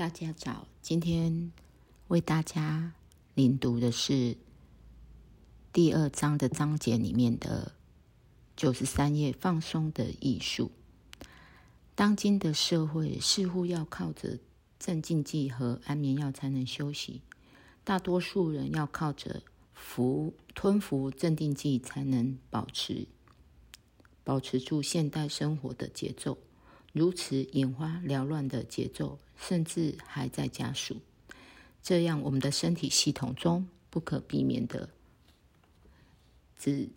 大家早，今天为大家领读的是第二章的章节里面的九十三页“放松的艺术”。当今的社会似乎要靠着镇静剂和安眠药才能休息，大多数人要靠着服吞服镇定剂才能保持保持住现代生活的节奏。如此眼花缭乱的节奏，甚至还在加速。这样，我们的身体系统中不可避免的只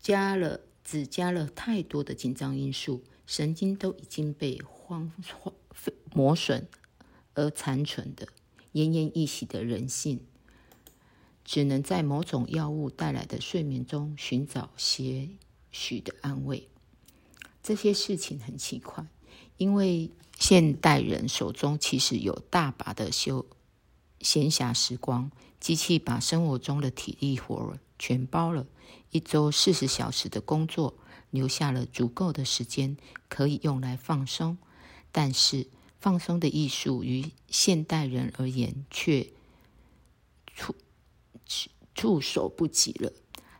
加了只加了太多的紧张因素，神经都已经被荒荒磨损而残存的奄奄一息的人性，只能在某种药物带来的睡眠中寻找些许的安慰。这些事情很奇怪，因为现代人手中其实有大把的休闲暇时光，机器把生活中的体力活全包了，一周四十小时的工作，留下了足够的时间可以用来放松。但是，放松的艺术于现代人而言却触触手不及了，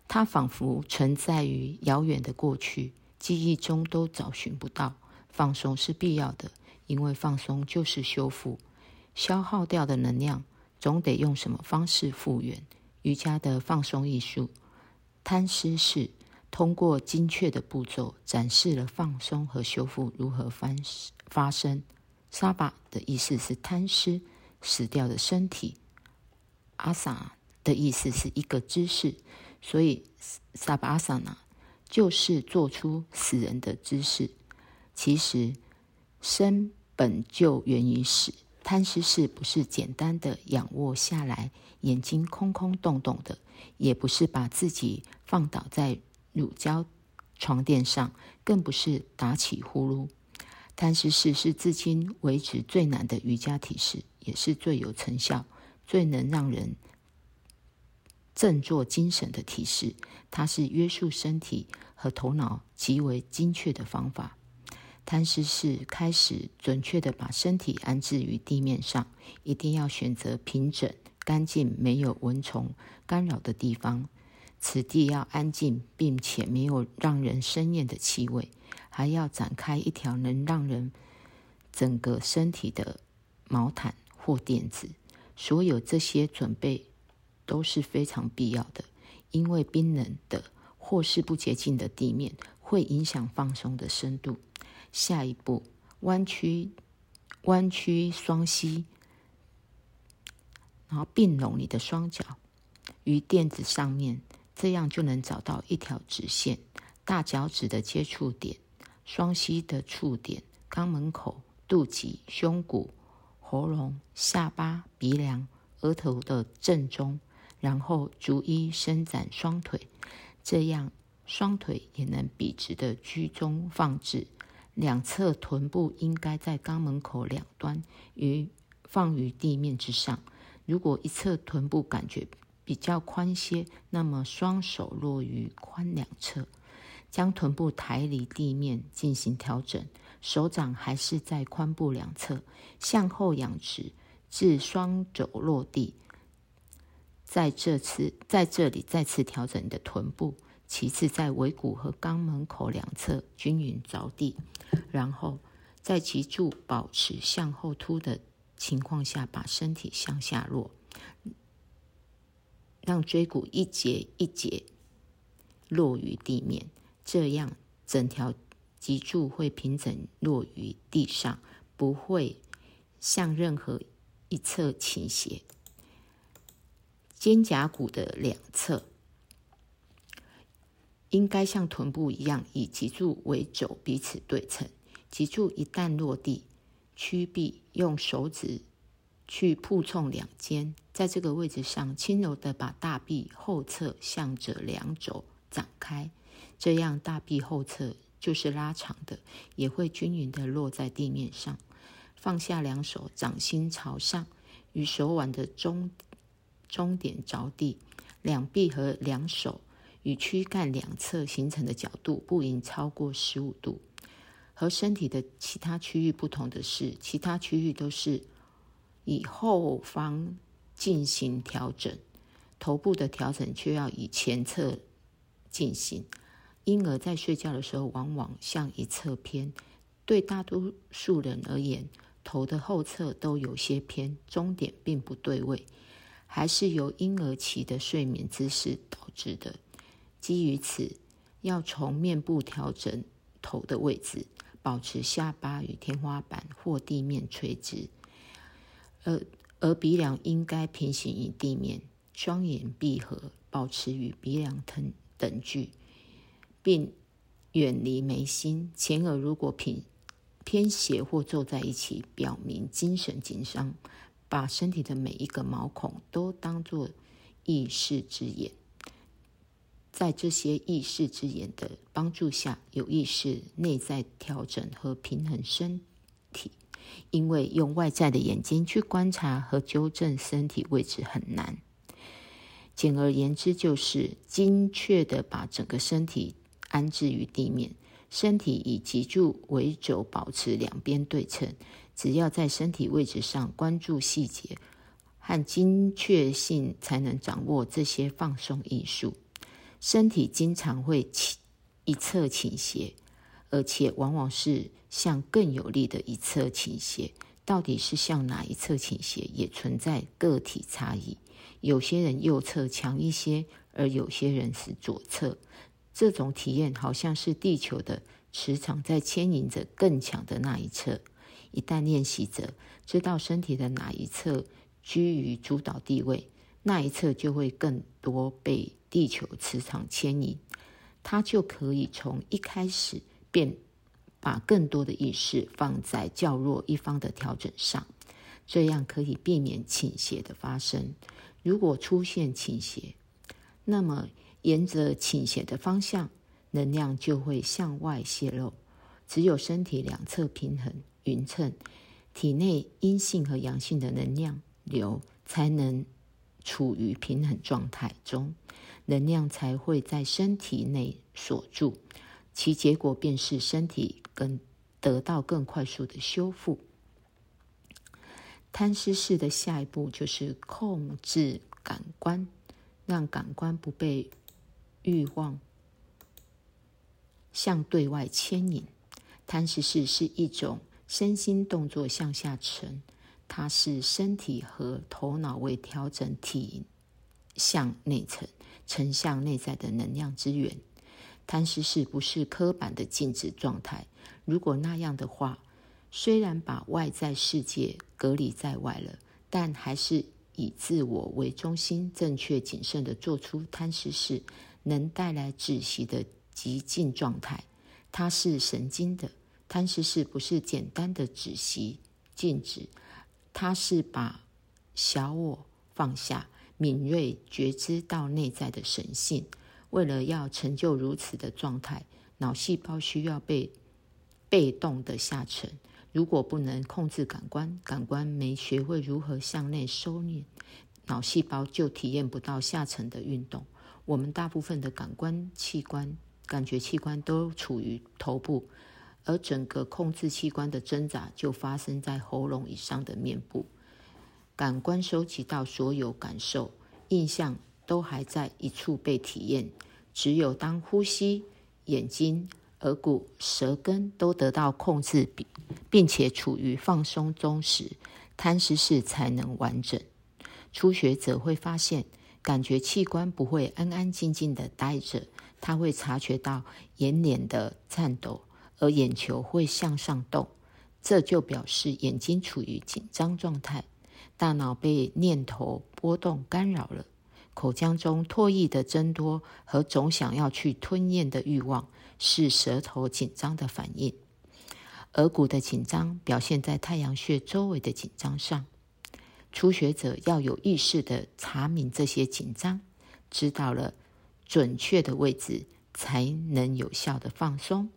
它仿佛存在于遥远的过去。记忆中都找寻不到。放松是必要的，因为放松就是修复。消耗掉的能量总得用什么方式复原？瑜伽的放松艺术，贪尸式通过精确的步骤展示了放松和修复如何发发生。沙巴的意思是贪尸死掉的身体，阿萨的意思是一个姿势，所以萨巴阿萨那。就是做出死人的姿势。其实生本就源于死。贪尸式不是简单的仰卧下来，眼睛空空洞洞的，也不是把自己放倒在乳胶床垫上，更不是打起呼噜。贪尸式是至今为止最难的瑜伽体式，也是最有成效、最能让人。振作精神的提示，它是约束身体和头脑极为精确的方法。贪尸是开始准确的把身体安置于地面上，一定要选择平整、干净、没有蚊虫干扰的地方。此地要安静，并且没有让人生厌的气味，还要展开一条能让人整个身体的毛毯或垫子。所有这些准备。都是非常必要的，因为冰冷的或是不洁净的地面会影响放松的深度。下一步，弯曲弯曲双膝，然后并拢你的双脚于垫子上面，这样就能找到一条直线，大脚趾的接触点，双膝的触点，肛门口、肚脐、胸骨、喉咙、下巴、鼻梁、额头的正中。然后逐一伸展双腿，这样双腿也能笔直的居中放置。两侧臀部应该在肛门口两端，于放于地面之上。如果一侧臀部感觉比较宽些，那么双手落于髋两侧，将臀部抬离地面进行调整。手掌还是在髋部两侧，向后仰直至双肘落地。在这次在这里再次调整你的臀部，其次在尾骨和肛门口两侧均匀着地，然后在脊柱保持向后凸的情况下，把身体向下落，让椎骨一节一节落于地面，这样整条脊柱会平整落于地上，不会向任何一侧倾斜。肩胛骨的两侧应该像臀部一样，以脊柱为轴，彼此对称。脊柱一旦落地，屈臂用手指去触碰两肩，在这个位置上，轻柔的把大臂后侧向着两肘展开，这样大臂后侧就是拉长的，也会均匀的落在地面上。放下两手，掌心朝上，与手腕的中。终点着地，两臂和两手与躯干两侧形成的角度不应超过十五度。和身体的其他区域不同的是，其他区域都是以后方进行调整，头部的调整却要以前侧进行。婴儿在睡觉的时候，往往向一侧偏。对大多数人而言，头的后侧都有些偏，终点并不对位，还是由婴儿期的睡眠姿势导致的。基于此，要从面部调整头的位置，保持下巴与天花板或地面垂直，而而鼻梁应该平行于地面，双眼闭合，保持与鼻梁等等距。并远离眉心，前额如果偏偏斜或皱在一起，表明精神紧张。把身体的每一个毛孔都当作意识之眼，在这些意识之眼的帮助下，有意识内在调整和平衡身体。因为用外在的眼睛去观察和纠正身体位置很难。简而言之，就是精确的把整个身体。安置于地面，身体以脊柱为轴，保持两边对称。只要在身体位置上关注细节和精确性，才能掌握这些放松艺术。身体经常会倾一侧倾斜，而且往往是向更有力的一侧倾斜。到底是向哪一侧倾斜，也存在个体差异。有些人右侧强一些，而有些人是左侧。这种体验好像是地球的磁场在牵引着更强的那一侧。一旦练习者知道身体的哪一侧居于主导地位，那一侧就会更多被地球磁场牵引。他就可以从一开始便把更多的意识放在较弱一方的调整上，这样可以避免倾斜的发生。如果出现倾斜，那么。沿着倾斜的方向，能量就会向外泄露。只有身体两侧平衡匀称，体内阴性和阳性的能量流才能处于平衡状态中，能量才会在身体内锁住。其结果便是身体更得到更快速的修复。贪吃式的下一步就是控制感官，让感官不被。欲望向对外牵引，贪食式是一种身心动作向下沉，它是身体和头脑为调整体向内层、沉向内在的能量之源。贪食式不是刻板的静止状态，如果那样的话，虽然把外在世界隔离在外了，但还是以自我为中心，正确谨慎的做出贪食式。能带来止息的极静状态，它是神经的。贪食是不是简单的止息、静止，它是把小我放下，敏锐觉知到内在的神性。为了要成就如此的状态，脑细胞需要被被动的下沉。如果不能控制感官，感官没学会如何向内收敛，脑细胞就体验不到下沉的运动。我们大部分的感官器官、感觉器官都处于头部，而整个控制器官的挣扎就发生在喉咙以上的面部。感官收集到所有感受、印象都还在一处被体验。只有当呼吸、眼睛、耳骨、舌根都得到控制，并并且处于放松中时，贪食式才能完整。初学者会发现。感觉器官不会安安静静的待着，他会察觉到眼脸的颤抖，而眼球会向上动，这就表示眼睛处于紧张状态，大脑被念头波动干扰了，口腔中唾液的增多和总想要去吞咽的欲望是舌头紧张的反应，额骨的紧张表现在太阳穴周围的紧张上。初学者要有意识的查明这些紧张，知道了准确的位置，才能有效的放松。